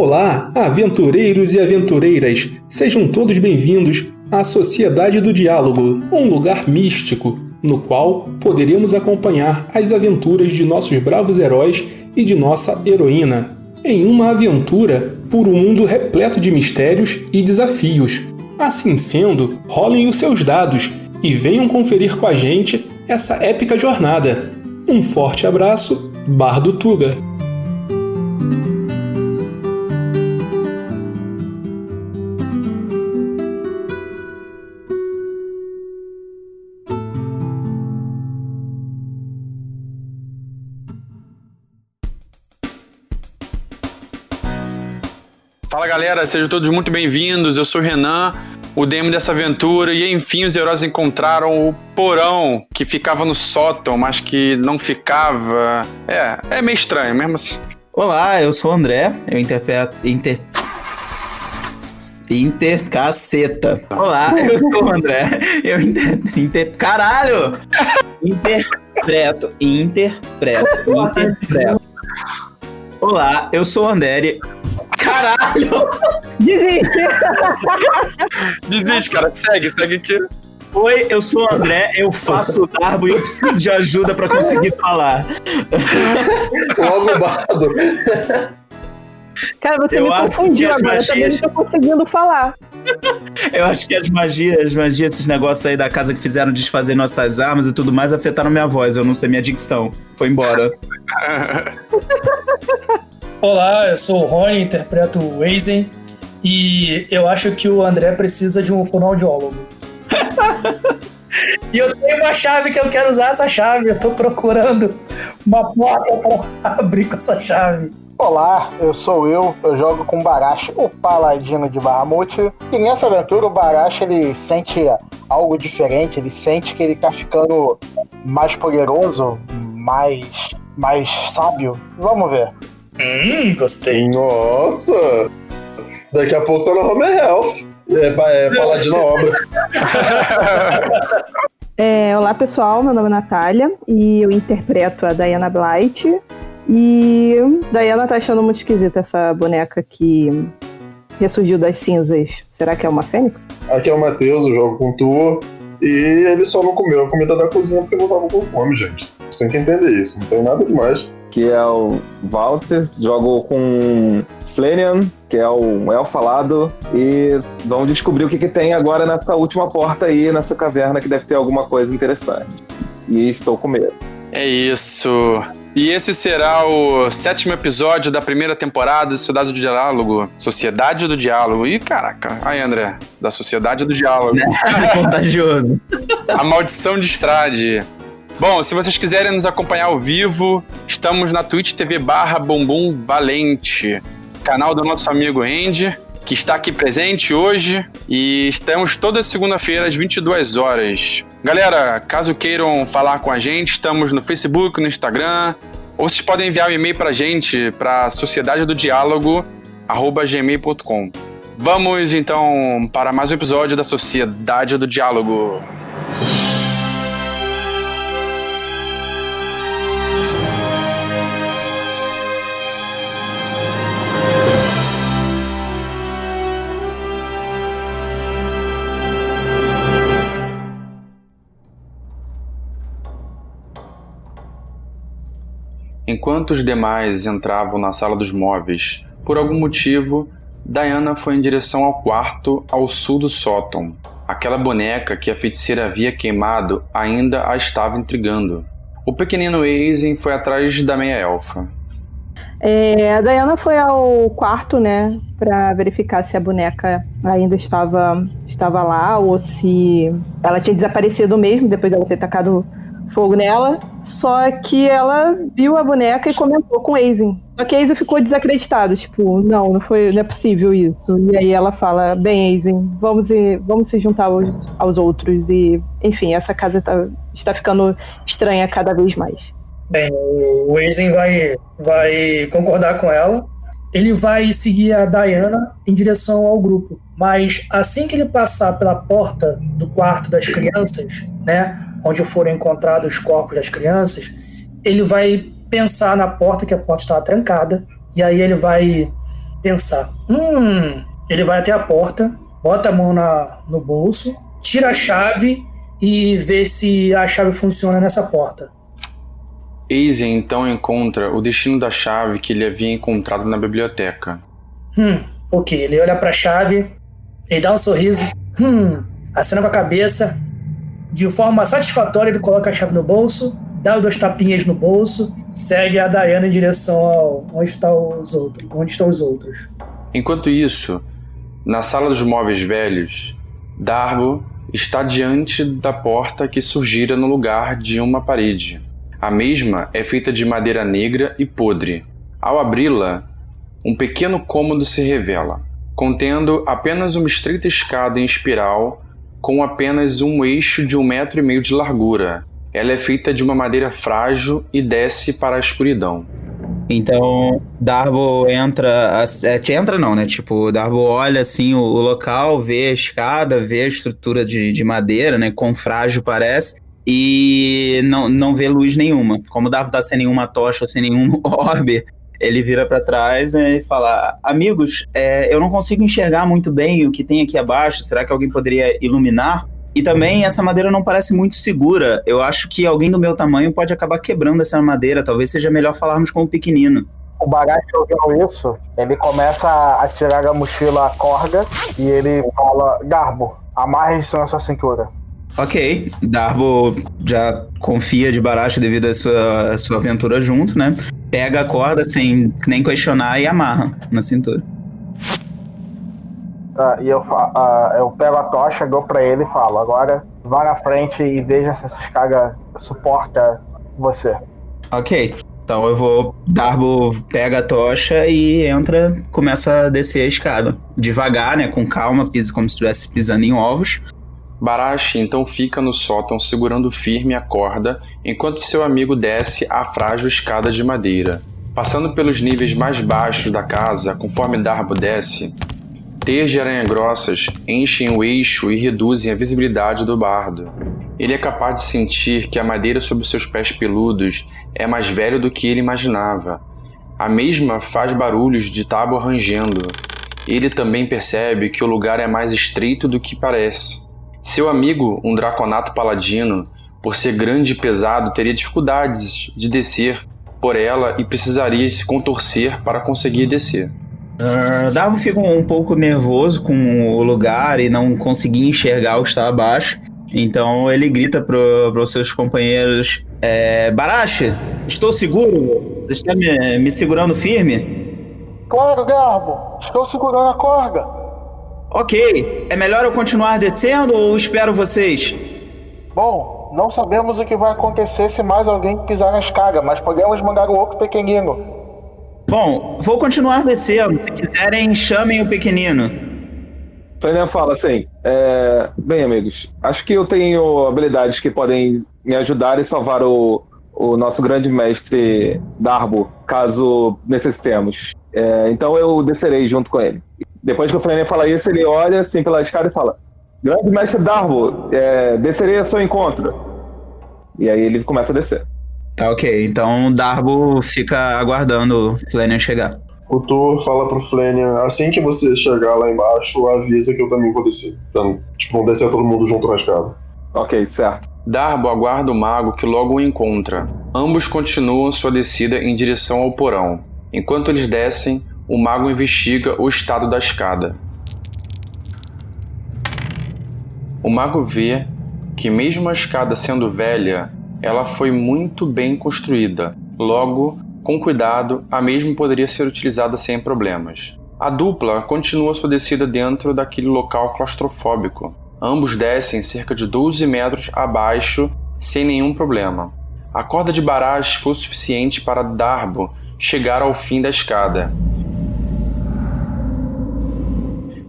Olá, aventureiros e aventureiras! Sejam todos bem-vindos à Sociedade do Diálogo, um lugar místico no qual poderemos acompanhar as aventuras de nossos bravos heróis e de nossa heroína, em uma aventura por um mundo repleto de mistérios e desafios. Assim sendo, rolem os seus dados e venham conferir com a gente essa épica jornada. Um forte abraço, Bardo Tuga! Galera, sejam todos muito bem-vindos. Eu sou o Renan, o DM dessa aventura, e enfim os heróis encontraram o porão que ficava no sótão, mas que não ficava. É, é meio estranho mesmo assim. Olá, eu sou o André, eu interpreto. Inter... Intercaceta. Olá, eu sou o André. Eu inter... inter... Caralho! Interpreto, interpreto, interpreto. Olá, eu sou o André Caralho! Desiste! Desiste, cara. Segue, segue aqui. Oi, eu sou o André, eu faço darbo e eu preciso de ajuda para conseguir falar. Logo bardo. Cara, você eu me confundiu agora, magias... eu também não tô conseguindo falar. Eu acho que as magias, as magias, esses negócios aí da casa que fizeram desfazer nossas armas e tudo mais afetaram minha voz, eu não sei minha dicção. Foi embora. Olá, eu sou o Rony, interpreto o Weizen e eu acho que o André precisa de um fonoaudiólogo. e eu tenho uma chave que eu quero usar essa chave, eu tô procurando uma porta para abrir com essa chave. Olá, eu sou eu, eu jogo com o Barash, o paladino de Bahamut. E nessa aventura o Barash ele sente algo diferente, ele sente que ele tá ficando mais poderoso, mais, mais sábio. Vamos ver. Hum, gostei. Nossa! Daqui a pouco tá no Home Health. É, é paladino obra. É, olá pessoal, meu nome é Natália e eu interpreto a Diana Blight. E Diana tá achando muito esquisita essa boneca que ressurgiu das cinzas. Será que é uma fênix? Aqui é o Matheus, eu jogo com tu. E ele só não comeu a comida da cozinha porque não tava com fome, gente. Você tem que entender isso, não tem nada demais. Que é o Walter, jogo com Flenian, que é o elfo falado, e vamos descobrir o que, que tem agora nessa última porta aí, nessa caverna, que deve ter alguma coisa interessante. E estou com medo. É isso. E esse será o sétimo episódio da primeira temporada de Sociedade do Diálogo. Sociedade do Diálogo. Ih, caraca. Aí, André. Da Sociedade do Diálogo. Contagioso. A maldição de Estrade. Bom, se vocês quiserem nos acompanhar ao vivo, estamos na Twitch TV barra Bumbum Valente, canal do nosso amigo Andy, que está aqui presente hoje e estamos toda segunda-feira às 22 horas. Galera, caso queiram falar com a gente, estamos no Facebook, no Instagram, ou vocês podem enviar um e-mail para a gente para sociedade do diálogo gmail.com. Vamos então para mais um episódio da Sociedade do Diálogo. Enquanto os demais entravam na sala dos móveis, por algum motivo, Diana foi em direção ao quarto ao sul do sótão. Aquela boneca que a feiticeira havia queimado ainda a estava intrigando. O pequenino Aizen foi atrás da meia-elfa. É, a Diana foi ao quarto, né, para verificar se a boneca ainda estava, estava lá ou se ela tinha desaparecido mesmo depois dela ter tacado fogo nela. Só que ela viu a boneca e comentou com Aizen. Só que Aizen ficou desacreditado, tipo, não, não foi, não é possível isso. E aí ela fala, bem, Aizen, vamos, vamos se juntar aos, aos outros. E, enfim, essa casa tá, está ficando estranha cada vez mais. Bem, o Aizen vai, vai concordar com ela. Ele vai seguir a Diana em direção ao grupo. Mas assim que ele passar pela porta do quarto das crianças, né? Onde foram encontrados os corpos das crianças, ele vai pensar na porta, que a porta estava trancada, e aí ele vai pensar. Hum, ele vai até a porta, bota a mão na, no bolso, tira a chave e vê se a chave funciona nessa porta. Eise então encontra o destino da chave que ele havia encontrado na biblioteca. Hum, ok. Ele olha pra chave, ele dá um sorriso, hum, acena com a cabeça. De forma satisfatória, ele coloca a chave no bolso, dá dois tapinhas no bolso, segue a Diana em direção ao onde, está os outros, onde estão os outros. Enquanto isso, na sala dos móveis velhos, Darbo está diante da porta que surgira no lugar de uma parede. A mesma é feita de madeira negra e podre. Ao abri-la, um pequeno cômodo se revela, contendo apenas uma estreita escada em espiral com apenas um eixo de um metro e meio de largura. Ela é feita de uma madeira frágil e desce para a escuridão. Então, Darbo entra. É, entra não, né? Tipo, Darbo olha assim o, o, local, vê a escada, vê a estrutura de, de madeira, né? Quão frágil parece. E não, não vê luz nenhuma. Como Darbo tá sem nenhuma tocha, sem nenhum orbe, ele vira para trás né, e fala: Amigos, é, eu não consigo enxergar muito bem o que tem aqui abaixo. Será que alguém poderia iluminar? E também essa madeira não parece muito segura. Eu acho que alguém do meu tamanho pode acabar quebrando essa madeira. Talvez seja melhor falarmos com o pequenino. O Barack ouvindo isso, ele começa a tirar a mochila a corda e ele fala: Garbo, amarre isso na sua cintura. Ok, Darbo já confia de Baracho devido à sua, à sua aventura junto, né? Pega a corda sem nem questionar e amarra na cintura. Tá, e eu, uh, eu pego a tocha, dou pra ele e falo: agora vá na frente e veja se essa escada suporta você. Ok. Então eu vou. Darbo pega a tocha e entra, começa a descer a escada. Devagar, né? Com calma, pisa como se estivesse pisando em ovos. Barashi então fica no sótão segurando firme a corda enquanto seu amigo desce a frágil escada de madeira. Passando pelos níveis mais baixos da casa, conforme Darbo desce, teias de aranha-grossas enchem o eixo e reduzem a visibilidade do bardo. Ele é capaz de sentir que a madeira sob seus pés peludos é mais velha do que ele imaginava. A mesma faz barulhos de tábua rangendo. Ele também percebe que o lugar é mais estreito do que parece. Seu amigo, um draconato paladino, por ser grande e pesado, teria dificuldades de descer por ela e precisaria se contorcer para conseguir descer. Uh, Darbo fica um pouco nervoso com o lugar e não conseguir enxergar o que está abaixo. Então ele grita para os seus companheiros: é, Barache, estou seguro? Você está me, me segurando firme? Claro, Garbo, estou segurando a corda. Ok, é melhor eu continuar descendo ou espero vocês? Bom, não sabemos o que vai acontecer se mais alguém pisar na escada, mas podemos mandar o outro pequenino. Bom, vou continuar descendo. Se quiserem, chamem o pequenino. Fernando fala assim: é... Bem, amigos, acho que eu tenho habilidades que podem me ajudar e salvar o, o nosso grande mestre Darbo, caso necessitemos. É... Então eu descerei junto com ele. Depois que o Flaner fala isso, ele olha assim pela escada e fala: Grande mestre Darbo, é, descerei a seu encontro. E aí ele começa a descer. Tá ok, então Darbo fica aguardando o Flanian chegar. O Thor fala pro Flanian, assim que você chegar lá embaixo, avisa que eu também vou descer. Então, tipo, vamos descer todo mundo junto na escada. Ok, certo. Darbo aguarda o mago que logo o encontra. Ambos continuam sua descida em direção ao porão. Enquanto eles descem, o mago investiga o estado da escada. O mago vê que, mesmo a escada sendo velha, ela foi muito bem construída. Logo, com cuidado, a mesma poderia ser utilizada sem problemas. A dupla continua sua descida dentro daquele local claustrofóbico. Ambos descem cerca de 12 metros abaixo sem nenhum problema. A corda de Barash foi o suficiente para Darbo chegar ao fim da escada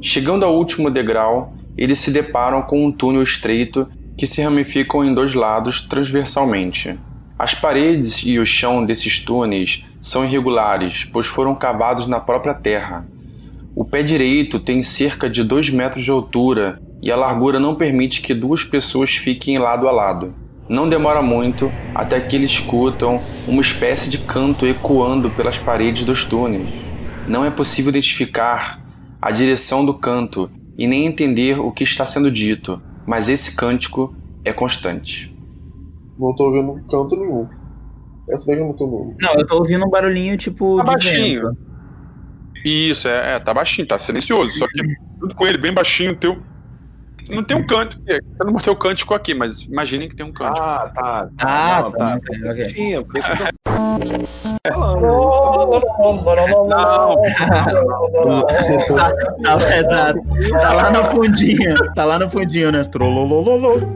Chegando ao último degrau, eles se deparam com um túnel estreito que se ramificam em dois lados transversalmente. As paredes e o chão desses túneis são irregulares, pois foram cavados na própria terra. O pé direito tem cerca de 2 metros de altura e a largura não permite que duas pessoas fiquem lado a lado. Não demora muito até que eles escutam uma espécie de canto ecoando pelas paredes dos túneis. Não é possível identificar a direção do canto e nem entender o que está sendo dito, mas esse cântico é constante. Não tô ouvindo canto nenhum. Essa bem que eu não tô no. Não, eu tô ouvindo um barulhinho tipo. Tá de baixinho. vento. Isso, é, é, tá baixinho, tá silencioso. Só que junto com ele, bem baixinho, teu. Não tem um canto. é, Eu não botei o cântico aqui, mas imaginem que tem um cântico. Ah, tá. Ah, Não, tá. ok, ok. Tinha, por isso que eu tô Tá, tá, exato. Tá lá no fundinho. Tá lá no fundinho, né? Trololololo,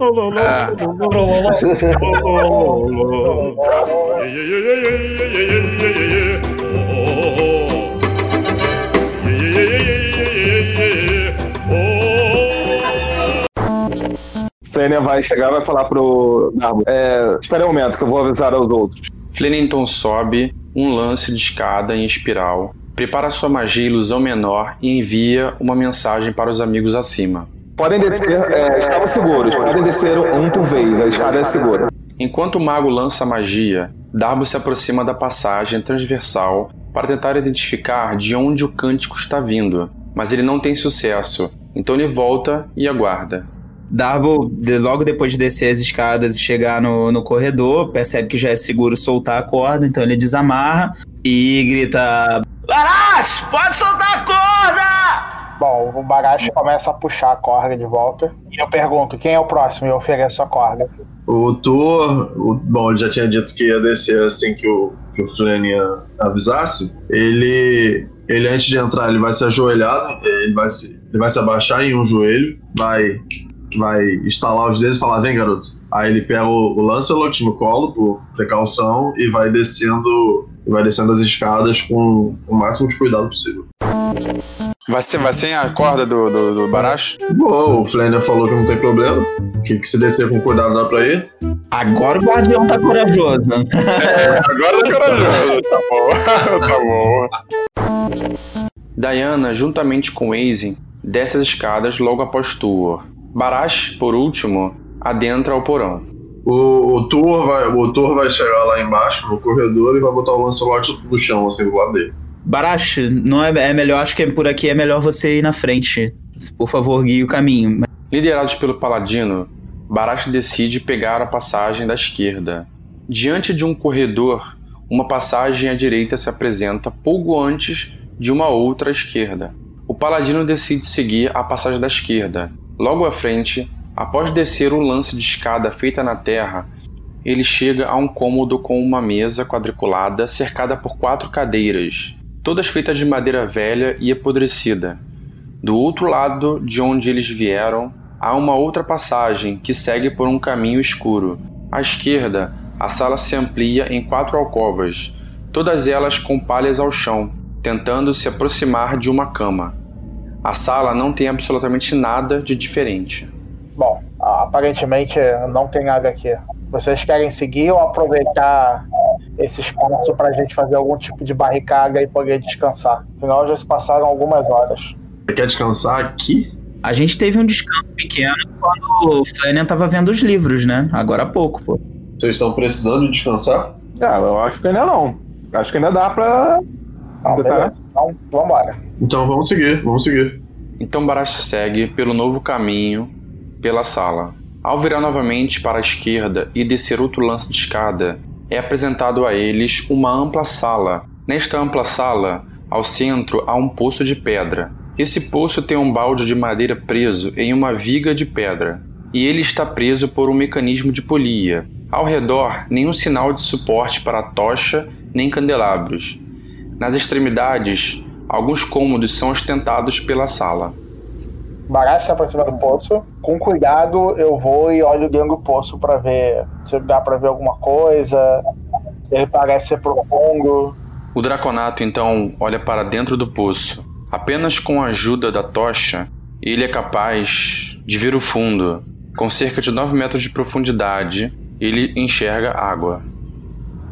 Fênia vai chegar e vai falar pro Darbo. É, espera um momento que eu vou avisar aos outros. Flanagan sobe um lance de escada em espiral, prepara sua magia ilusão menor e envia uma mensagem para os amigos acima. Podem descer, é, estavam seguros, podem descer um por vez, a escada é segura. Enquanto o mago lança a magia, Darbo se aproxima da passagem transversal para tentar identificar de onde o cântico está vindo, mas ele não tem sucesso, então ele volta e aguarda. Darbo, de- logo depois de descer as escadas e chegar no, no corredor, percebe que já é seguro soltar a corda, então ele desamarra e grita: Barash, pode soltar a corda! Bom, o Barashi começa a puxar a corda de volta. E eu pergunto, quem é o próximo? E eu ofereço a corda. O Thor, o- bom, ele já tinha dito que ia descer assim que o, que o Flanagan avisasse. Ele, ele antes de entrar, ele vai se ajoelhar, ele vai se, ele vai se abaixar em um joelho, vai, vai estalar os dedos e falar: Vem, garoto. Aí ele pega o, o Lancelot no colo, por precaução, e vai descendo, vai descendo as escadas com o máximo de cuidado possível. Vai ser, vai ser a corda do, do, do Barash? Bom, o Flanagan falou que não tem problema, que, que se descer com cuidado dá pra ir. Agora o guardião tá corajoso. Agora é corajoso. Tá bom. tá bom. Diana, juntamente com Aizen, desce as escadas logo após Tuor. Barash, por último, adentra o porão. O, o, Thor vai, o Thor vai chegar lá embaixo no corredor e vai botar o Lancelot no chão, assim, do lado dele. Barash, não é, é melhor, acho que é por aqui é melhor você ir na frente. Por favor, guie o caminho. Liderados pelo Paladino, Barash decide pegar a passagem da esquerda. Diante de um corredor, uma passagem à direita se apresenta pouco antes de uma outra à esquerda. O Paladino decide seguir a passagem da esquerda. Logo à frente, após descer um lance de escada feita na terra, ele chega a um cômodo com uma mesa quadriculada cercada por quatro cadeiras, todas feitas de madeira velha e apodrecida. Do outro lado de onde eles vieram, há uma outra passagem que segue por um caminho escuro. À esquerda, a sala se amplia em quatro alcovas, todas elas com palhas ao chão, tentando se aproximar de uma cama. A sala não tem absolutamente nada de diferente. Bom, aparentemente não tem nada aqui. Vocês querem seguir ou aproveitar esse espaço pra gente fazer algum tipo de barricada e poder descansar? Afinal, já se passaram algumas horas. Você quer descansar aqui? A gente teve um descanso pequeno quando o Flanagan tava vendo os livros, né? Agora há pouco, pô. Vocês estão precisando de descansar? Ah, eu acho que ainda não. Acho que ainda dá pra. Não, Tá. Então, vambora. Então vamos seguir, vamos seguir. Então Barash segue pelo novo caminho pela sala. Ao virar novamente para a esquerda e descer outro lance de escada, é apresentado a eles uma ampla sala. Nesta ampla sala, ao centro há um poço de pedra. Esse poço tem um balde de madeira preso em uma viga de pedra, e ele está preso por um mecanismo de polia. Ao redor, nenhum sinal de suporte para tocha nem candelabros. Nas extremidades, alguns cômodos são ostentados pela sala. Barato se aproxima do poço. Com cuidado, eu vou e olho dentro do poço pra ver se dá pra ver alguma coisa. Ele parece ser profundo. O Draconato então olha para dentro do poço. Apenas com a ajuda da tocha, ele é capaz de ver o fundo. Com cerca de 9 metros de profundidade, ele enxerga água.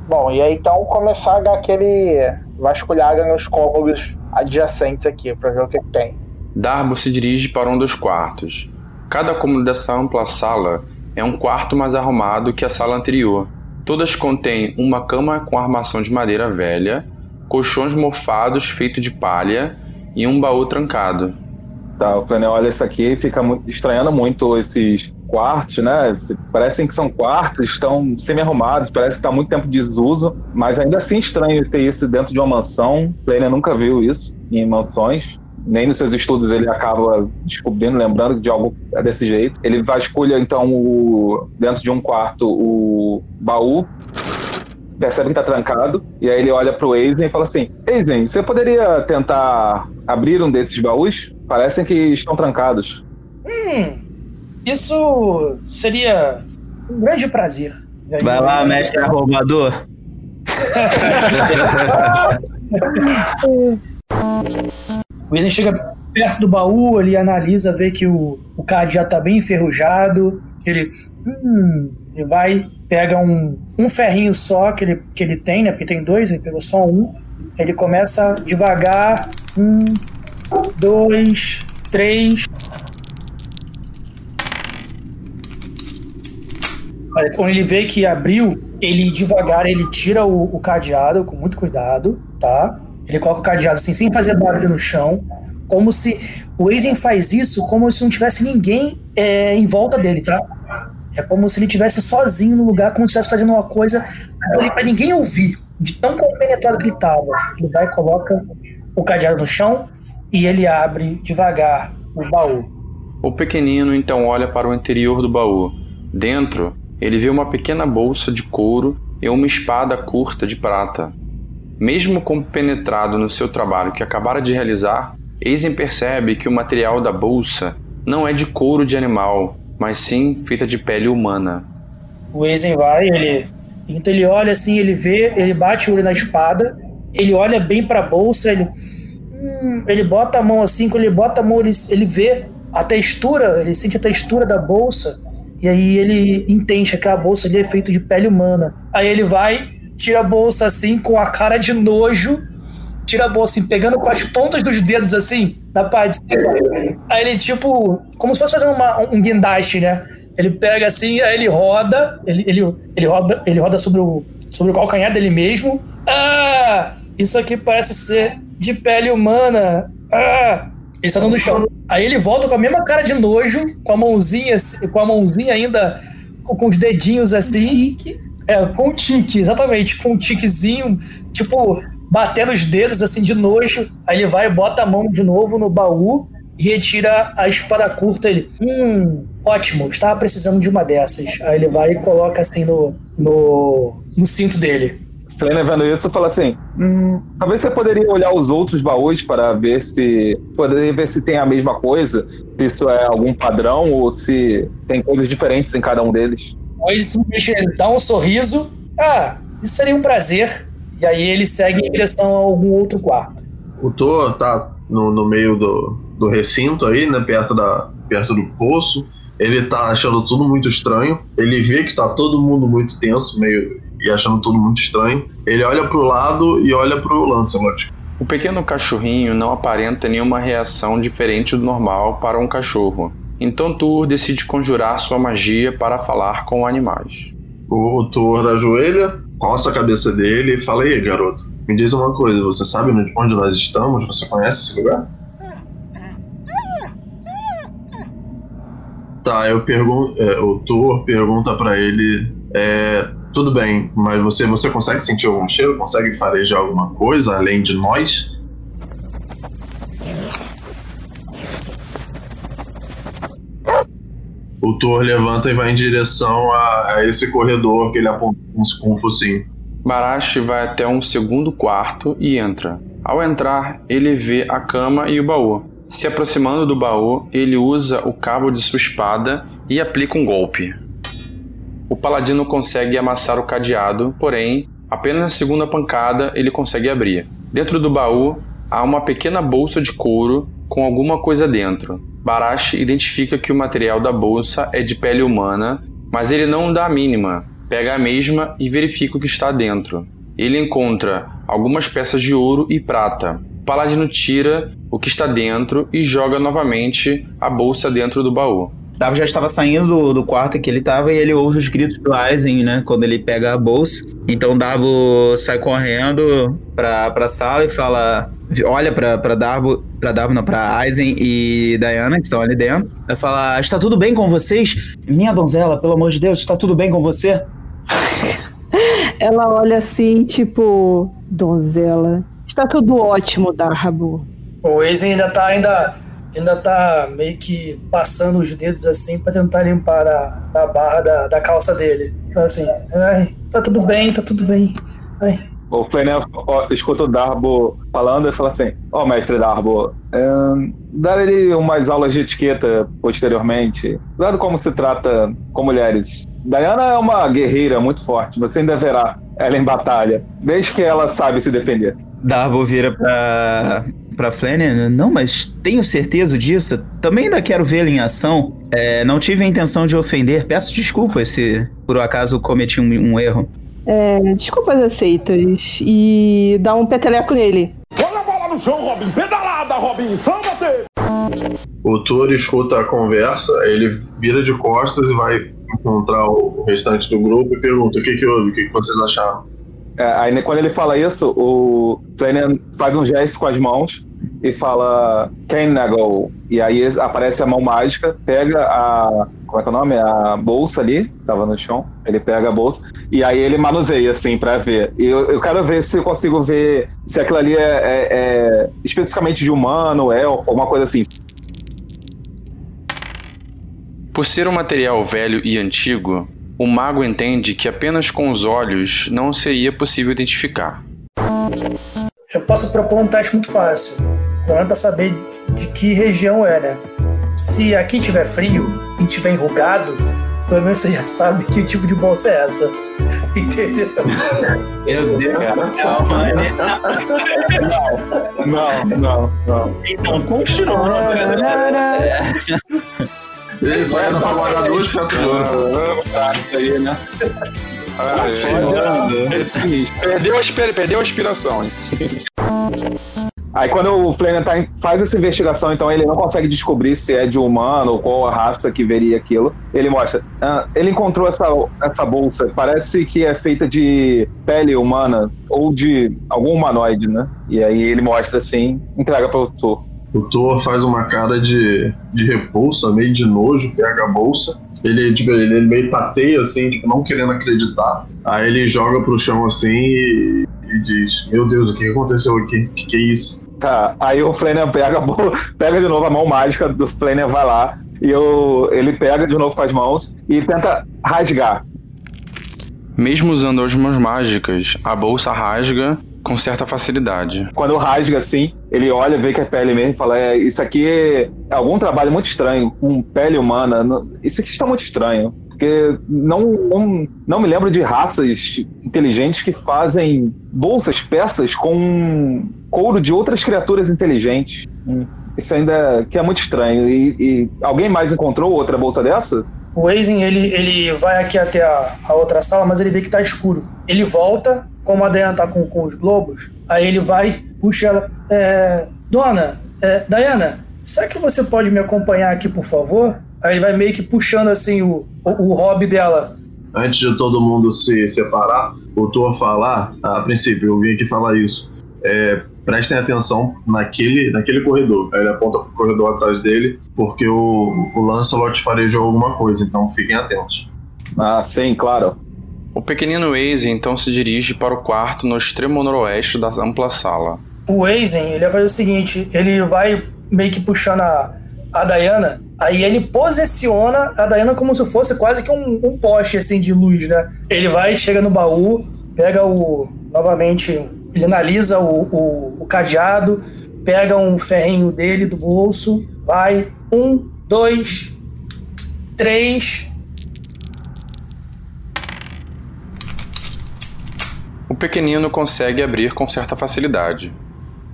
Bom, e aí então começar a dar aquele vasculhada nos cômodos adjacentes aqui pra ver o que, tem. Darbo se dirige para um dos quartos. Cada cômodo dessa ampla sala é um quarto mais arrumado que a sala anterior. Todas contêm uma cama com armação de madeira velha, colchões mofados feitos de palha e um baú trancado. Tá, o Flanel olha isso aqui e fica muito, estranhando muito esses quartos, né? Parecem que são quartos, estão semi-arrumados, parece que está muito tempo de desuso, mas ainda assim estranho ter isso dentro de uma mansão. Flanel nunca viu isso em mansões. Nem nos seus estudos ele acaba descobrindo, lembrando de algo desse jeito. Ele vasculha, então, o, dentro de um quarto, o baú percebe que tá trancado, e aí ele olha pro Aizen e fala assim: Aizen, você poderia tentar abrir um desses baús? Parecem que estão trancados. Hum, isso seria um grande prazer. Vai lá, mestre arrombador. O Aizen chega perto do baú, ele analisa, vê que o, o cadeado tá bem enferrujado. Ele, hum, ele vai, pega um, um ferrinho só que ele, que ele tem, né? Porque tem dois, ele pegou só um. Ele começa devagar. Um, dois, três. Olha, Quando ele vê que abriu, ele devagar, ele tira o, o cadeado com muito cuidado, tá? Ele coloca o cadeado assim, sem fazer barulho no chão, como se o Aizen faz isso como se não tivesse ninguém é, em volta dele, tá? É como se ele estivesse sozinho no lugar, como se estivesse fazendo uma coisa para ninguém ouvir, de tão compenetrado que ele tava. Ele vai coloca o cadeado no chão e ele abre devagar o baú. O pequenino então olha para o interior do baú. Dentro, ele vê uma pequena bolsa de couro e uma espada curta de prata. Mesmo compenetrado no seu trabalho que acabara de realizar, Aizen percebe que o material da bolsa não é de couro de animal, mas sim feita de pele humana. O Aizen vai, ele. Então ele olha assim, ele vê, ele bate o olho na espada, ele olha bem pra bolsa, ele. hum, ele bota a mão assim, quando ele bota a mão, ele, ele vê a textura, ele sente a textura da bolsa, e aí ele entende que aquela bolsa é feita de pele humana. Aí ele vai, tira a bolsa assim, com a cara de nojo, tira a bolsa assim, pegando com as pontas dos dedos assim, na parte de cima. Aí ele, tipo, como se fosse fazer uma- um guindaste, né? Ele pega assim, aí ele roda, ele, ele, ele roda, ele roda sobre o, sobre o calcanhar dele mesmo. Ah! Isso aqui parece ser de pele humana. Ah! Ele só tá no chão. Aí ele volta com a mesma cara de nojo, com a mãozinha, assim- com a mãozinha ainda com, os dedinhos assim. É, com um tique, exatamente, com um tiquezinho, tipo, batendo os dedos assim de nojo. Aí ele vai e bota a mão de novo no baú e retira a espada curta. Ele, hum, ótimo, estava precisando de uma dessas. Aí ele vai e coloca assim no, no, no cinto dele. Flanner vendo isso fala assim: hum, talvez você poderia olhar os outros baús para ver se. poder ver se tem a mesma coisa, se isso é algum padrão ou se tem coisas diferentes em cada um deles. Depois simplesmente ele dá um sorriso. Ah, isso seria um prazer. E aí ele segue em direção a algum outro quarto. O Thor tá no, no meio do, do recinto aí, né? Perto, da, perto do poço. Ele tá achando tudo muito estranho. Ele vê que tá todo mundo muito tenso, meio. E achando tudo muito estranho. Ele olha pro lado e olha pro Lancelot. O pequeno cachorrinho não aparenta nenhuma reação diferente do normal para um cachorro. Então Tur decide conjurar sua magia para falar com animais. O, Thor ajoelha, coça a cabeça dele e fala: E aí, garoto, me diz uma coisa, você sabe onde nós estamos? Você conhece esse lugar? Tá, eu pergunto. é, o Thor pergunta pra ele: é, Tudo bem, mas você, você consegue sentir algum cheiro? Consegue farejar alguma coisa além de nós? O Thor levanta e vai em direção a, a esse corredor que ele aponta com, o focinho. Barashi vai até um segundo quarto e entra. Ao entrar, ele vê a cama e o baú. Se aproximando do baú, ele usa o cabo de sua espada e aplica um golpe. O paladino consegue amassar o cadeado, porém, apenas na segunda pancada ele consegue abrir. Dentro do baú há uma pequena bolsa de couro com alguma coisa dentro. Barashi identifica que o material da bolsa é de pele humana, mas ele não dá a mínima. Pega a mesma e verifica o que está dentro. Ele encontra algumas peças de ouro e prata. O paladino tira o que está dentro e joga novamente a bolsa dentro do baú. Darbo já estava saindo do, do quarto que ele estava e ele ouve os gritos do Aizen, né? Quando ele pega a bolsa. Então Darbo sai correndo pra, pra sala e fala. Olha pra, pra Darbo, pra Darbo, não, pra Aizen e Diana, que estão ali dentro. Vai falar: Está tudo bem com vocês? Minha donzela, pelo amor de Deus, está tudo bem com você? Ela olha assim, tipo, donzela. Está tudo ótimo, Darbo. O Waze ainda tá ainda ainda tá meio que passando os dedos assim pra tentar limpar a, a barra da, da calça dele. Então, Assim, ai, tá tudo bem, tá tudo bem. Ai. O Flanel ó, escuta o Darbo falando e fala assim: Ó, mestre Darbo, é, dar ele umas aulas de etiqueta posteriormente. Dado como se trata com mulheres. Diana é uma guerreira muito forte, você ainda verá ela em batalha, desde que ela sabe se defender. Darbo vira pra, pra Flanagan. Não, mas tenho certeza disso. Também ainda quero vê-lo em ação. É, não tive a intenção de ofender. Peço desculpas se por acaso cometi um, um erro. É, desculpas aceitas. E dá um peteleco nele. Olha a bola no chão, Robin. Pedalada, Robin. Samba-te. O Toro escuta a conversa, ele vira de costas e vai encontrar o restante do grupo e pergunta: o que, que houve? O que, que vocês acharam? É, aí né, quando ele fala isso, o Flanagan faz um gesto com as mãos e fala Kennagle. E aí aparece a mão mágica, pega a. Como é que é o nome? A bolsa ali, tava no chão. Ele pega a bolsa e aí ele manuseia, assim, pra ver. E eu, eu quero ver se eu consigo ver se aquilo ali é, é- é especificamente de humano, elfo, alguma coisa assim. Por ser um material velho e antigo, o mago entende que apenas com os olhos não seria possível identificar. Eu posso propor um teste muito fácil. Não é pra saber de que região é, né? Se aqui tiver frio e tiver enrugado, pelo menos você já sabe que tipo de bolsa é essa. Entendeu? Meu Deus, calma, né? Não, não, não. Então, continua. Isso aí dá pra guardar duas peças de ouro. Isso aí, né? Perdeu a, perdeu a inspiração. hein? Aí quando o Flanagan tá faz essa investigação, então ele não consegue descobrir se é de humano ou qual a raça que veria aquilo. Ele mostra. ah, ele encontrou essa, essa bolsa. Parece que é feita de pele humana ou de algum humanoide, né? E aí ele mostra assim, entrega pro Thor. O Thor faz uma cara de, de repulsa, meio de nojo, pega a bolsa. Ele, tipo, ele meio tateia, assim, tipo, não querendo acreditar. Aí ele joga pro chão, assim, e, e diz, meu Deus, o que aconteceu aqui? O que, que é isso? Tá, aí o Flanagan pega, pega de novo a mão mágica do Flanagan, vai lá. E eu, ele pega de novo com as mãos e tenta rasgar. Mesmo usando as mãos mágicas, a bolsa rasga com certa facilidade. Quando rasga assim, ele olha, vê que é pele mesmo e fala: é, Isso aqui é algum trabalho muito estranho, com pele humana. Isso aqui está muito estranho. Porque não, não, não me lembro de raças inteligentes que fazem bolsas, peças com couro de outras criaturas inteligentes. Hum, Isso ainda que é muito estranho. E, e alguém mais encontrou outra bolsa dessa? O Wazen, ele, ele vai aqui até a, a outra sala, mas ele vê que tá escuro. Ele volta, como a Diana tá com, com os globos, aí ele vai, puxa ela. É, Dona, é, Diana, será que você pode me acompanhar aqui, por favor? Aí ele vai meio que puxando assim o, o, o hobby dela. Antes de todo mundo se separar, o Thor falar, a princípio, eu vim aqui falar isso. É, prestem atenção naquele, naquele corredor. Aí ele aponta pro corredor atrás dele, porque o, o Lancelot farejou alguma coisa, então fiquem atentos. Ah, sim, claro. O pequenino Waze então se dirige para o quarto no extremo noroeste da ampla sala. O Wazen, ele vai fazer o seguinte, ele vai meio que puxando a, a Diana, aí ele posiciona a Diana como se fosse quase que um, um poste, assim, de luz, né? Ele vai, chega no baú, pega o... novamente, ele analisa o, o, o cadeado, pega um ferrinho dele do bolso, vai, um, dois, três... O pequenino consegue abrir com certa facilidade.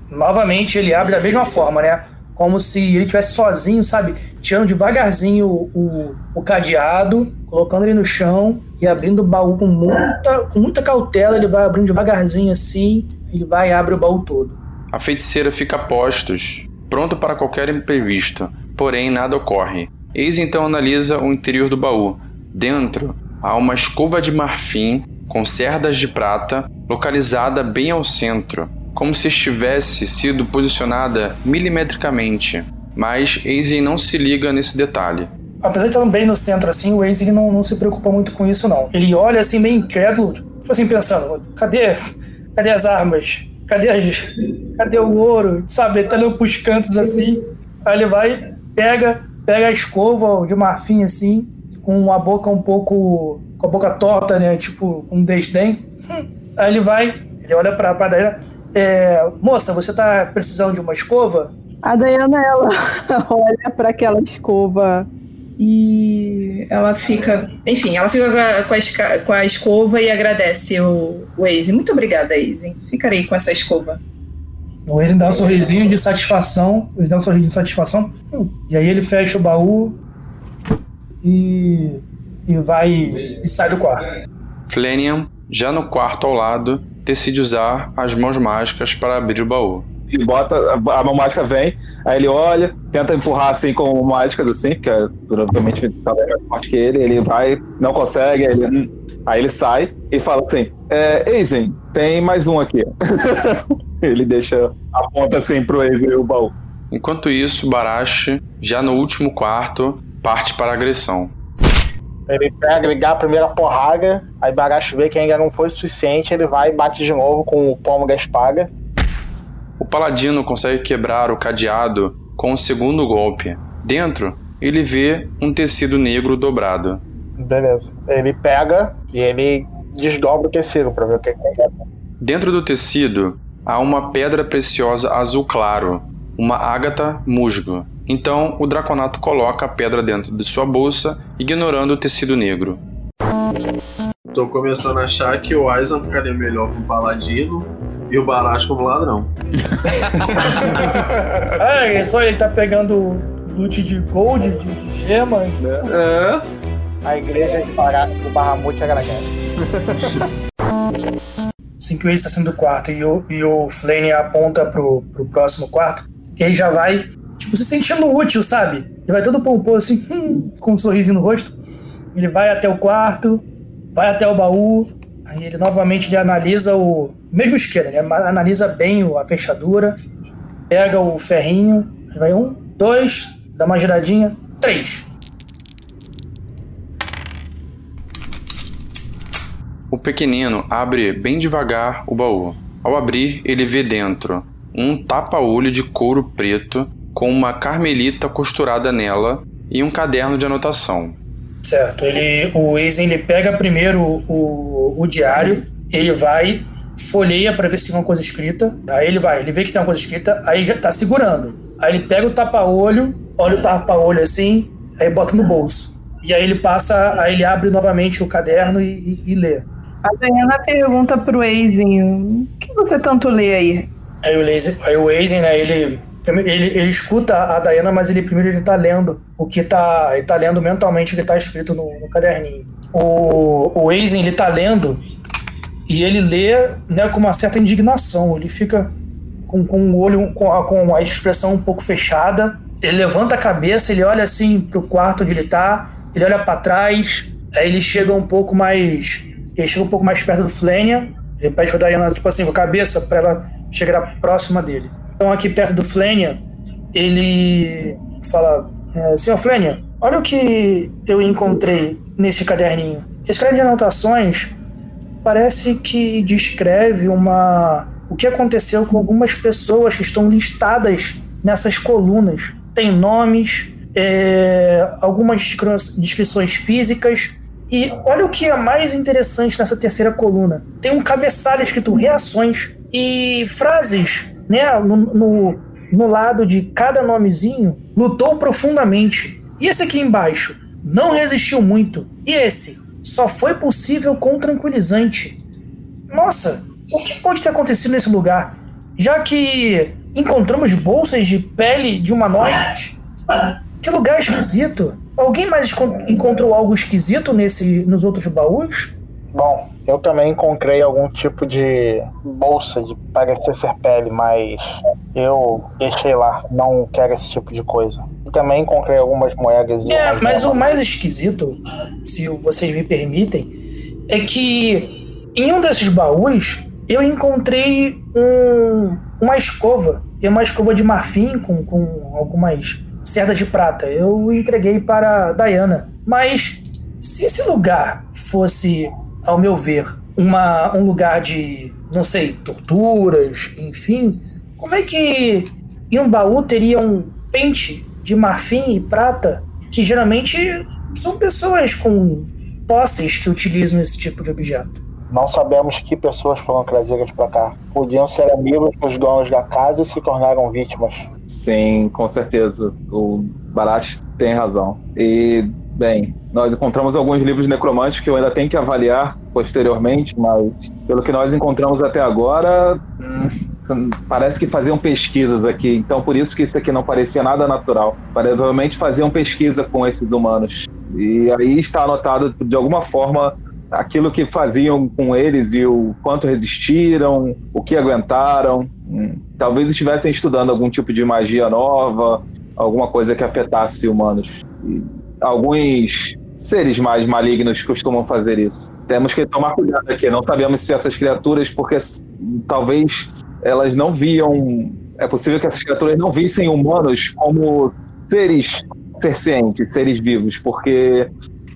Novamente ele abre da mesma forma, né? Como se ele estivesse sozinho, sabe? Tirando devagarzinho o, o, o cadeado, colocando ele no chão e abrindo o baú com muita, com muita cautela. Ele vai abrindo devagarzinho assim, ele vai e abre o baú todo. A feiticeira fica a postos, pronto para qualquer imprevisto, porém nada ocorre. Eis então analisa o interior do baú. Dentro há uma escova de marfim com cerdas de prata localizada bem ao centro, como se estivesse sido posicionada milimetricamente. Mas Eisen não se liga nesse detalhe. Apesar de estar bem no centro assim, o Eisen não, não se preocupa muito com isso não. Ele olha assim meio incrédulo, tipo assim pensando, cadê, cadê as armas? Cadê as, cadê o ouro? Sabe, ele tá olhando pros cantos assim. Aí ele vai, pega, pega a escova de marfim assim, com a boca um pouco. com a boca torta, né? Tipo, um desdém. Aí ele vai, ele olha pra, pra Diana. É, Moça, você tá precisando de uma escova? A Diana, ela olha para aquela escova E ela fica. Enfim, ela fica com a, com a esca- com a escova e agradece o, o Waze. Muito obrigada, Waze. Ficarei com essa escova. O Eisen dá um sorrisinho de satisfação. Ele dá um sorrisinho de satisfação. E aí ele fecha o baú e, e vai e sai do quarto. Flanian, já no quarto ao lado, decide usar as mãos mágicas para abrir o baú. Ele bota, a a mão mágica vem, aí ele olha, tenta empurrar assim com mágicas assim, porque é, provavelmente talvez mais forte que ele, ele vai, não consegue, aí ele, hum. aí ele sai e fala assim: é, Eisen, tem mais um aqui. ele deixa, aponta assim pro Eisen o baú. Enquanto isso, Barashi, já no último quarto, parte para a agressão. Ele pega, ele dá a primeira porrada, aí Baracho vê que ainda não foi suficiente, ele vai e bate de novo com o pomo da espada. O paladino consegue quebrar o cadeado com o segundo golpe. Dentro, ele vê um tecido negro dobrado. Beleza. Ele pega e ele desdobra o tecido pra ver o que que é. Dentro do tecido há uma pedra preciosa azul claro, uma ágata musgo. Então o Draconato coloca a pedra dentro de sua bolsa, ignorando o tecido negro. Tô começando a achar que o Aizen ficaria melhor como paladino e o Barash como ladrão. Ah, é só ele tá pegando loot de gold, de, de gema. É. A igreja de Bará- do Barramute agradece. Assim que o Ace tá saindo do quarto e o, e o Flane aponta pro, pro próximo quarto, ele já vai, tipo, se sentindo útil, sabe? Ele vai todo pomposo assim, hum, com um sorrisinho no rosto. Ele vai até o quarto, vai até o baú, aí ele novamente ele analisa o mesmo esquema, ele analisa bem a fechadura, pega o ferrinho, vai um, dois, dá uma giradinha, três. O pequenino abre bem devagar o baú. Ao abrir, ele vê dentro um tapa-olho de couro preto com uma carmelita costurada nela e um caderno de anotação. Certo, ele, o Eisen ele pega primeiro o, o diário, ele vai, folheia pra ver se tem alguma coisa escrita. Aí ele vai, ele vê que tem uma coisa escrita, aí já tá segurando. Aí ele pega o tapa-olho, olha o tapa-olho assim, aí bota no bolso. E aí ele passa, aí ele abre novamente o caderno e, e- e lê. A Diana pergunta pro Eisen, o que você tanto lê aí? Aí o, Eisen, aí o Eisen, né, ele, ele, ele escuta a Diana, mas ele primeiro ele tá lendo o que tá. Ele tá lendo mentalmente o que tá escrito no, no caderninho. O, o Eisen, ele tá lendo e ele lê né, com uma certa indignação. Ele fica com, com o olho, com a, com a expressão um pouco fechada. Ele levanta a cabeça, ele olha assim pro quarto onde ele tá, ele olha para trás, aí ele chega um pouco mais. Ele chega um pouco mais perto do Flênia. Ele pede pra Diana, tipo assim, com a cabeça, pra ela chegar próxima dele. Então, aqui perto do Flênia, ele fala: é, Senhor Flênia, olha o que eu encontrei nesse caderninho. Esse de anotações parece que descreve uma o que aconteceu com algumas pessoas que estão listadas nessas colunas. Tem nomes, é, algumas descri- descrições físicas. E olha o que é mais interessante nessa terceira coluna. Tem um cabeçalho escrito reações e frases, né? No, no, no lado de cada nomezinho, lutou profundamente. E esse aqui embaixo, não resistiu muito. E esse, só foi possível com tranquilizante. Nossa, o que pode ter acontecido nesse lugar? Já que encontramos bolsas de pele de humanoides. Que lugar esquisito. Alguém mais encontrou algo esquisito nesse, nos outros baús? Bom, eu também encontrei algum tipo de bolsa de parecer ser pele, mas eu deixei lá. Não quero esse tipo de coisa. Também encontrei algumas moedas. e É, mas o mais esquisito, se vocês me permitem, é que em um desses baús eu encontrei um- uma escova. E uma escova de marfim com, com algumas cerdas de prata. Eu entreguei para a Diana. Mas se esse lugar fosse, ao meu ver, uma, um lugar de, não sei, torturas, enfim, como é que em um baú teria um pente de marfim e prata que geralmente são pessoas com posses que utilizam esse tipo de objeto? Não sabemos que pessoas foram trazidas pra cá. Podiam ser amigos dos donos da casa e se tornaram vítimas. Sim, com certeza. O Barash tem razão. E, bem, nós encontramos alguns livros necromantes que eu ainda tenho que avaliar posteriormente, mas pelo que nós encontramos até agora, hum, parece que faziam pesquisas aqui. Então, por isso que isso aqui não parecia nada natural. Provavelmente faziam pesquisa com esses humanos. E aí está anotado, de alguma forma, aquilo que faziam com eles e o quanto resistiram, o que aguentaram. Hum, Talvez estivessem estudando algum tipo de magia nova, alguma coisa que afetasse humanos. E alguns seres mais malignos costumam fazer isso. Temos que tomar cuidado aqui. Não sabemos se essas criaturas, porque talvez elas não viam. É possível que essas criaturas não vissem humanos como seres sencientes, seres vivos, porque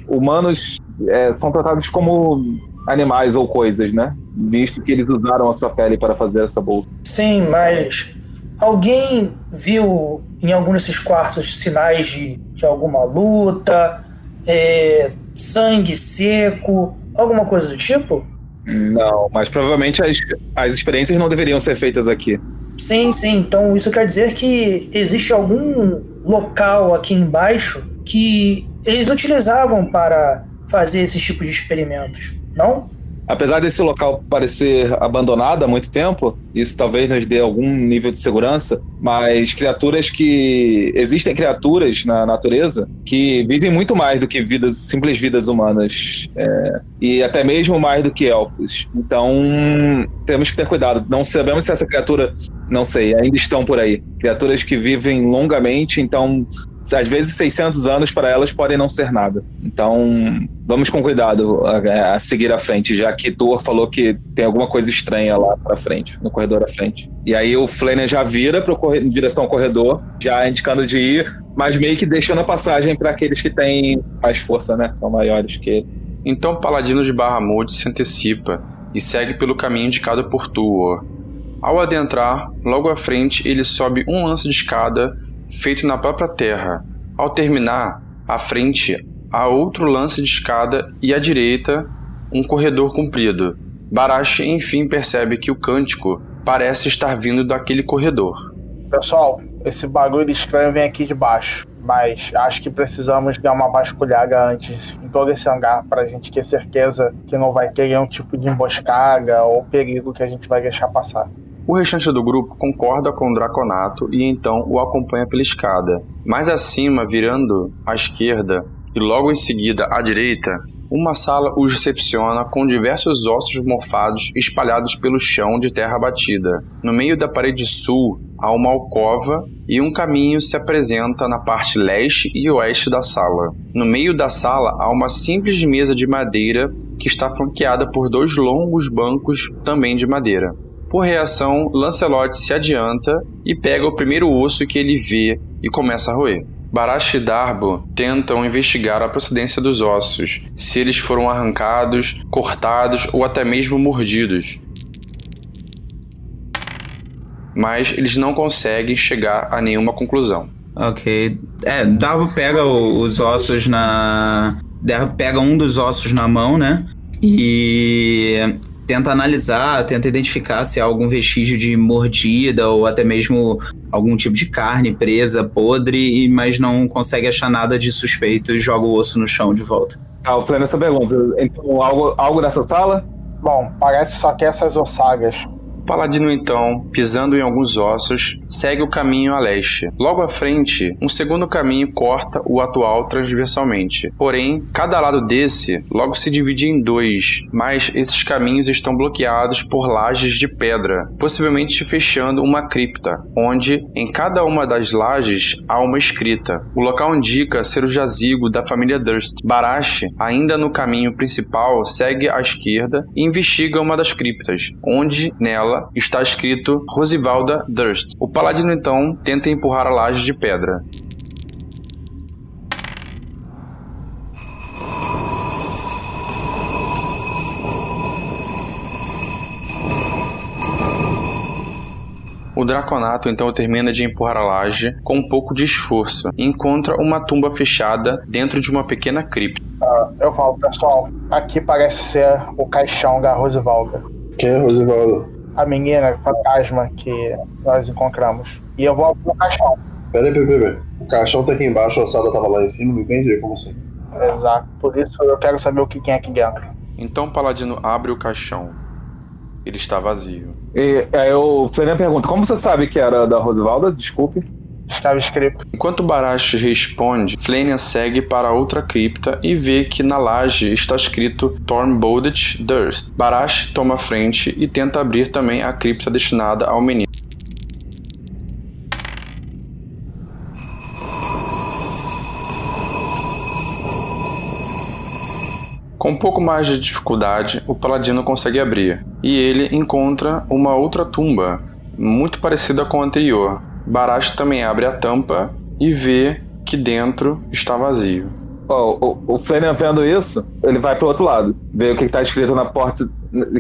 humanos é, são tratados como animais ou coisas, né? Visto que eles usaram a sua pele para fazer essa bolsa. Sim, mas alguém viu em algum desses quartos sinais de, de alguma luta, é, sangue seco, alguma coisa do tipo? Não, mas provavelmente as, as experiências não deveriam ser feitas aqui. Sim, sim. Então isso quer dizer que existe algum local aqui embaixo que eles utilizavam para fazer esses tipos de experimentos, não? Apesar desse local parecer abandonado há muito tempo, isso talvez nos dê algum nível de segurança, mas criaturas que. Existem criaturas na natureza que vivem muito mais do que vidas, simples vidas humanas. é, e até mesmo mais do que elfos. Então, temos que ter cuidado. Não sabemos se essa criatura. Não sei, ainda estão por aí. Criaturas que vivem longamente, então às vezes 600 anos para elas podem não ser nada. Então, vamos com cuidado a, a seguir à frente, já que Thor falou que tem alguma coisa estranha lá para frente, no corredor à frente. E aí o Flanagan já vira pro corre- em direção ao corredor, já indicando de ir, mas meio que deixando a passagem para aqueles que têm mais força, né? São maiores que ele. Então paladino de Bahamut se antecipa e segue pelo caminho indicado por Tuor. Ao adentrar, logo à frente ele sobe um lance de escada feito na própria terra. Ao terminar, à frente há outro lance de escada e à direita um corredor comprido. Barash enfim percebe que o cântico parece estar vindo daquele corredor. Pessoal, esse bagulho estranho vem aqui de baixo. Mas acho que precisamos dar uma vasculhada antes em todo esse hangar pra gente ter certeza que não vai ter nenhum tipo de emboscada ou perigo que a gente vai deixar passar. O restante do grupo concorda com o Draconato e então o acompanha pela escada. Mais acima, virando à esquerda e logo em seguida à direita, uma sala os recepciona com diversos ossos mofados espalhados pelo chão de terra batida. No meio da parede sul há uma alcova e um caminho se apresenta na parte leste e oeste da sala. No meio da sala há uma simples mesa de madeira que está flanqueada por dois longos bancos também de madeira. Por reação, Lancelot se adianta e pega o primeiro osso que ele vê e começa a roer. Barash e Darbo tentam investigar a procedência dos ossos, se eles foram arrancados, cortados ou até mesmo mordidos. Mas eles não conseguem chegar a nenhuma conclusão. Ok. É, Darbo pega o- os ossos na. Darbo pega um dos ossos na mão, né? E tenta analisar, tenta identificar se há algum vestígio de mordida ou até mesmo algum tipo de carne presa, podre, mas não consegue achar nada de suspeito e joga o osso no chão de volta. Ah, o Flanagan essa pergunta. Então, algo, algo nessa sala? Bom, parece só que essas ossagas Paladino, então, pisando em alguns ossos, segue o caminho a leste. Logo à frente, um segundo caminho corta o atual transversalmente. Porém, cada lado desse logo se divide em dois, mas esses caminhos estão bloqueados por lajes de pedra, possivelmente fechando uma cripta, onde em cada uma das lajes há uma escrita. O local indica ser o jazigo da família Durst. Barash, ainda no caminho principal, segue à esquerda e investiga uma das criptas, onde nela está escrito Rosivalda Durst. O paladino então tenta empurrar a laje de pedra. O Draconato então termina de empurrar a laje com um pouco de esforço e encontra uma tumba fechada dentro de uma pequena cripta. Ah, eu falo, pessoal, aqui parece ser o caixão da Rosivalda. Quem é Rosivaldo? A menina fantasma que nós encontramos. E eu vou abrir o caixão. Peraí, peraí, peraí. O caixão tá aqui embaixo, a sala tava lá em cima, não entendi como assim. Exato. Por isso eu quero saber o que tem aqui dentro. Então o paladino abre o caixão. Ele está vazio. E aí o Florian pergunta: Como você sabe que era da Rosivalda? Desculpe. Estava escrito. Enquanto Barash responde, Flanian segue para outra cripta e vê que na laje está escrito Thornbolded Durst. Barash toma a frente e tenta abrir também a cripta destinada ao menino. Com um pouco mais de dificuldade, o paladino consegue abrir, e ele encontra uma outra tumba, muito parecida com a anterior. Barash também abre a tampa e vê que dentro está vazio. Ó, o, o Flanagan vendo isso, ele vai pro outro lado, vê o que está escrito na porta,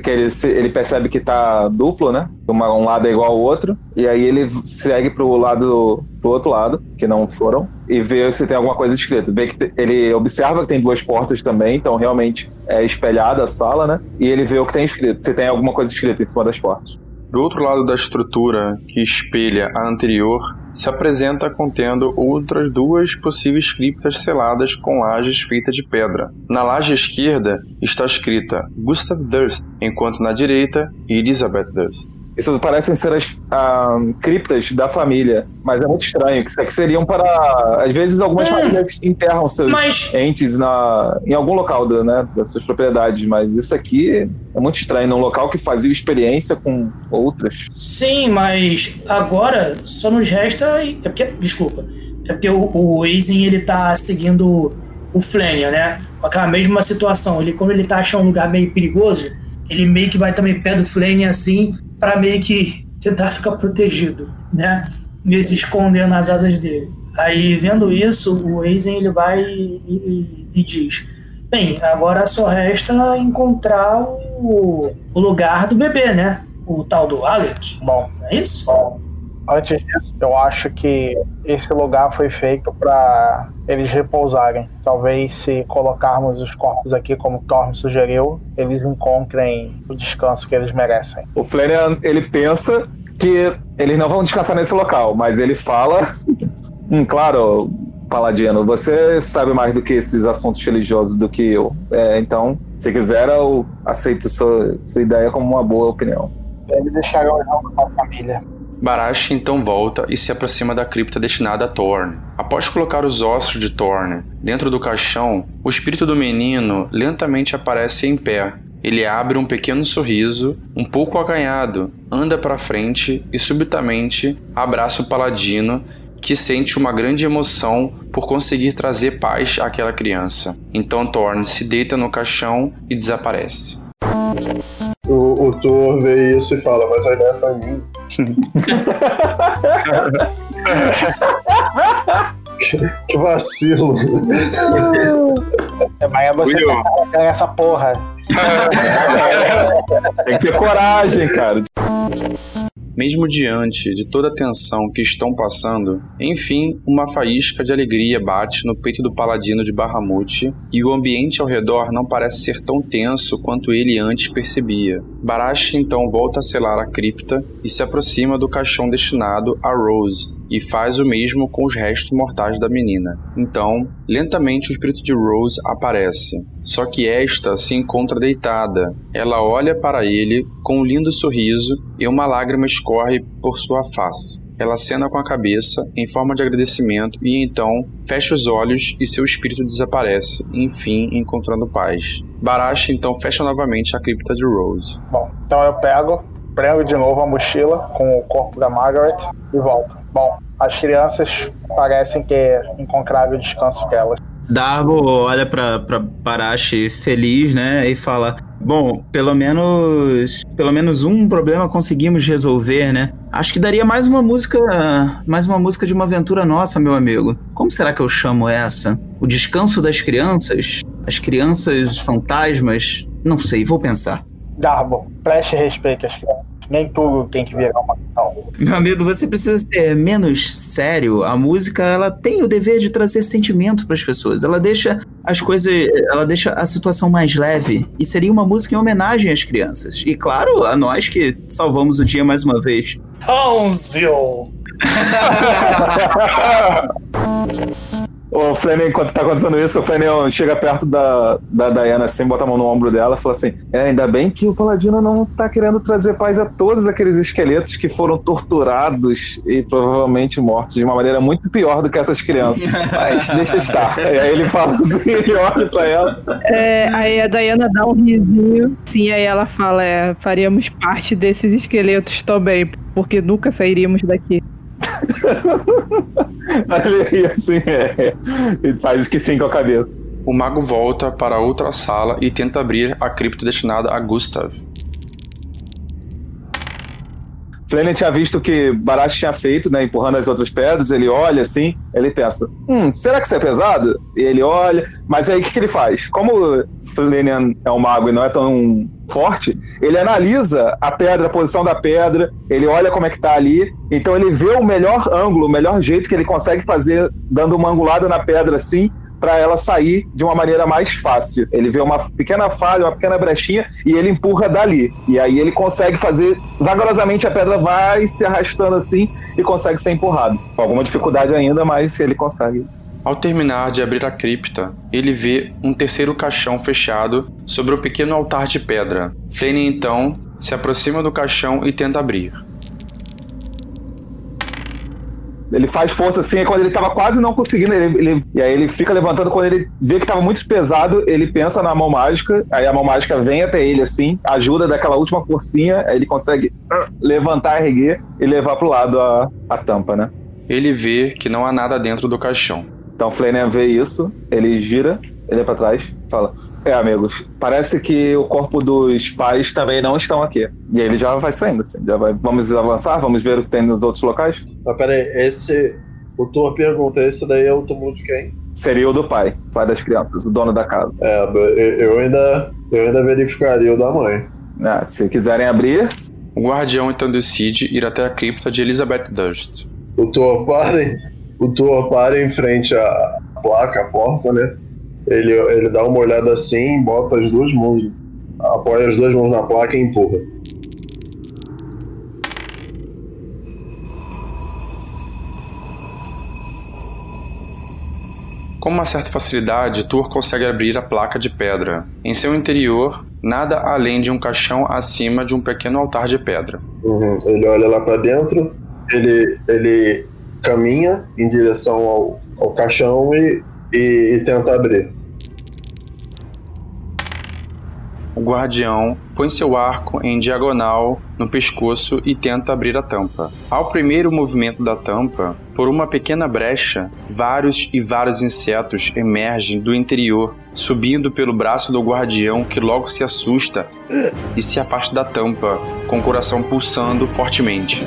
que ele, ele percebe que tá duplo, né? Uma- um lado é igual ao outro, e aí ele segue pro lado pro outro lado, que não foram, e vê se tem alguma coisa escrita. Vê que ele observa que tem duas portas também, então realmente é espelhada a sala, né? E ele vê o que tem escrito, se tem alguma coisa escrita em cima das portas. Do outro lado da estrutura, que espelha a anterior, se apresenta contendo outras duas possíveis criptas seladas com lajes feitas de pedra. Na laje esquerda está escrita Gustav Durst, enquanto na direita Elizabeth Durst. Isso parecem ser as ah, criptas da família, mas é muito estranho, que seriam para. Às vezes, algumas Hum. famílias enterram seus Mas- entes na, em algum local do, né, das suas propriedades, mas isso aqui é muito estranho, num local que fazia experiência com outras. Sim, mas agora só nos resta. É porque, desculpa. É porque o, o Aizen ele tá seguindo o Flania, né? Com aquela mesma situação. Ele, como ele tá achando um lugar meio perigoso, ele meio que vai também pé do Flania assim, pra meio que tentar ficar protegido, né? Meio se esconder nas asas dele. Aí, vendo isso, o Aizen ele vai e, e- e diz: Bem, agora só resta encontrar o, o lugar do bebê, né? O tal do Alec. Bom, é isso? bom. Antes disso, eu acho que esse lugar foi feito para eles repousarem. Talvez se colocarmos os corpos aqui como Thorne sugeriu, eles encontrem o descanso que eles merecem. O Flanagan, ele pensa que eles não vão descansar nesse local, mas ele fala. hum, claro, Paladino, você sabe mais do que esses assuntos religiosos do que eu. É, então, se quiser, eu aceito sua, sua ideia como uma boa opinião. Eles deixarão junto com a família. Barash então volta e se aproxima da cripta destinada a Thorn. Após colocar os ossos de Thorn dentro do caixão, o espírito do menino lentamente aparece em pé. Ele abre um pequeno sorriso, um pouco acanhado, anda para frente e subitamente abraça o paladino, que sente uma grande emoção por conseguir trazer paz àquela criança. Então Thorn se deita no caixão e desaparece. O, o Thor vê isso e fala, mas a ideia foi minha. que, que vacilo. Mas é você tá carregando essa porra. Tem que ter coragem, cara. Mesmo diante de toda a tensão que estão passando, enfim, uma faísca de alegria bate no peito do paladino de Bahamut e o ambiente ao redor não parece ser tão tenso quanto ele antes percebia. Barash então volta a selar a cripta e se aproxima do caixão destinado a Rose e faz o mesmo com os restos mortais da menina. Então, lentamente o espírito de Rose aparece. Só que esta se encontra deitada. Ela olha para ele com um lindo sorriso e uma lágrima escorre por sua face. Ela acena com a cabeça em forma de agradecimento e então fecha os olhos e seu espírito desaparece, enfim encontrando paz. Barash então fecha novamente a cripta de Rose. Bom, então eu pego, prendo de novo a mochila com o corpo da Margaret e volto. Bom, as crianças parecem ter encontrado o descanso delas. Darbo olha pra, pra Barashi feliz, né? E fala: Bom, pelo menos. Pelo menos um problema conseguimos resolver, né? Acho que daria mais uma música. Mais uma música de uma aventura nossa, meu amigo. Como será que eu chamo essa? O descanso das crianças? As crianças fantasmas? Não sei, vou pensar. Darbo, preste respeito às crianças. Nem tudo tem que virar uma canção. Meu amigo, você precisa ser menos sério. A música, ela tem o dever de trazer sentimento para as pessoas. Ela deixa as coisas, ela deixa a situação mais leve. E seria uma música em homenagem às crianças. E claro, a nós que salvamos o dia mais uma vez. Townsville! O Flanagan, enquanto tá acontecendo isso, o Flanagan chega perto da, da Diana assim, bota a mão no ombro dela e fala assim: É, ainda bem que o Paladino não tá querendo trazer paz a todos aqueles esqueletos que foram torturados e provavelmente mortos de uma maneira muito pior do que essas crianças. Mas deixa estar. E aí ele fala assim, ele olha pra ela. É, aí a Diana dá um risinho. Sim, aí ela fala: é, faríamos parte desses esqueletos também, porque nunca sairíamos daqui. Aí assim, é. Faz que sim com a cabeça. O mago volta para outra sala e tenta abrir a cripta destinada a Gustav. Flanagan tinha visto o que Barash tinha feito, né? Empurrando as outras pedras. Ele olha assim, ele pensa: Hum, será que isso é pesado? E ele olha, mas aí o que, que ele faz? Como Flanagan é um mago e não é tão forte, ele analisa a pedra, a posição da pedra, ele olha como é que tá ali, então ele vê o melhor ângulo, o melhor jeito que ele consegue fazer, dando uma angulada na pedra assim, para ela sair de uma maneira mais fácil. Ele vê uma pequena falha, uma pequena brechinha e ele empurra dali. E aí ele consegue fazer vagarosamente a pedra vai se arrastando assim e consegue ser empurrado. Com alguma dificuldade ainda, mas ele consegue. Ao terminar de abrir a cripta, ele vê um terceiro caixão fechado sobre o pequeno altar de pedra. Flane então se aproxima do caixão e tenta abrir. Ele faz força assim, é quando ele tava quase não conseguindo, ele, ele- e aí ele fica levantando, quando ele vê que tava muito pesado, ele pensa na mão mágica, aí a mão mágica vem até ele assim, ajuda daquela última forcinha, aí ele consegue levantar, erguer e levar pro lado a, a tampa, né? Ele vê que não há nada dentro do caixão. Então o Flanagan vê isso, ele gira, ele é pra trás, fala: É, amigos, parece que o corpo dos pais também não estão aqui. E aí ele já vai saindo, assim, já vai. Vamos avançar, vamos ver o que tem nos outros locais? Mas peraí, esse. O Thor pergunta: esse daí é o túmulo de quem? Seria o do pai, pai das crianças, o dono da casa. É, eu ainda, eu ainda verificaria o da mãe. Ah, se quiserem abrir, O guardião então decide ir até a cripta de Elizabeth Durst. O Thor para, o Thor para em frente à placa, à porta, né? Ele, ele dá uma olhada assim, bota as duas mãos, apoia as duas mãos na placa e empurra. Com uma certa facilidade, Tur consegue abrir a placa de pedra. Em seu interior, nada além de um caixão acima de um pequeno altar de pedra. Uhum. Ele olha lá pra dentro, ele, ele caminha em direção ao, ao caixão e, e, e tenta abrir. O guardião põe seu arco em diagonal no pescoço e tenta abrir a tampa. Ao primeiro movimento da tampa, por uma pequena brecha, vários e vários insetos emergem do interior, subindo pelo braço do guardião que logo se assusta e se afasta da tampa, com o coração pulsando fortemente.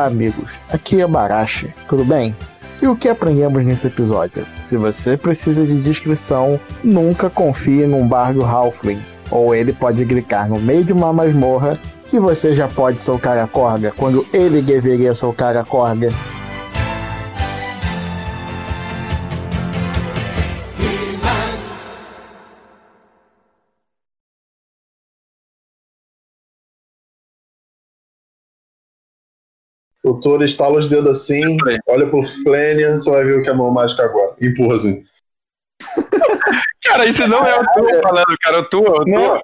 Olá, amigos. Aqui é Barashi. Tudo bem? E o que aprendemos nesse episódio? Se você precisa de descrição, nunca confie num bardo Halfling, ou ele pode gritar no meio de uma masmorra que você já pode soltar a corda quando ele deveria soltar a corda. O Toro estala os dedos assim, olha pro Flênia, você vai ver o que é a mão mágica agora. Empurra assim. Cara, isso não é o Tu falando, cara. O Tu, o tu.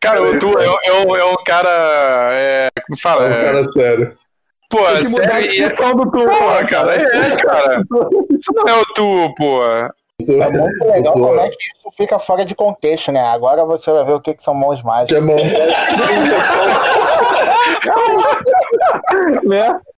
Cara, o Tu é, é, um, é um cara. É, como fala? É um cara sério. Pô, Tem que mudar a sério. descrição do Tu, Porra, cara. É, cara. Isso não é o Tu, pô. É muito legal como é que isso fica fora de contexto, né? Agora você vai ver o que, que são mãos que mágicas. é mão né?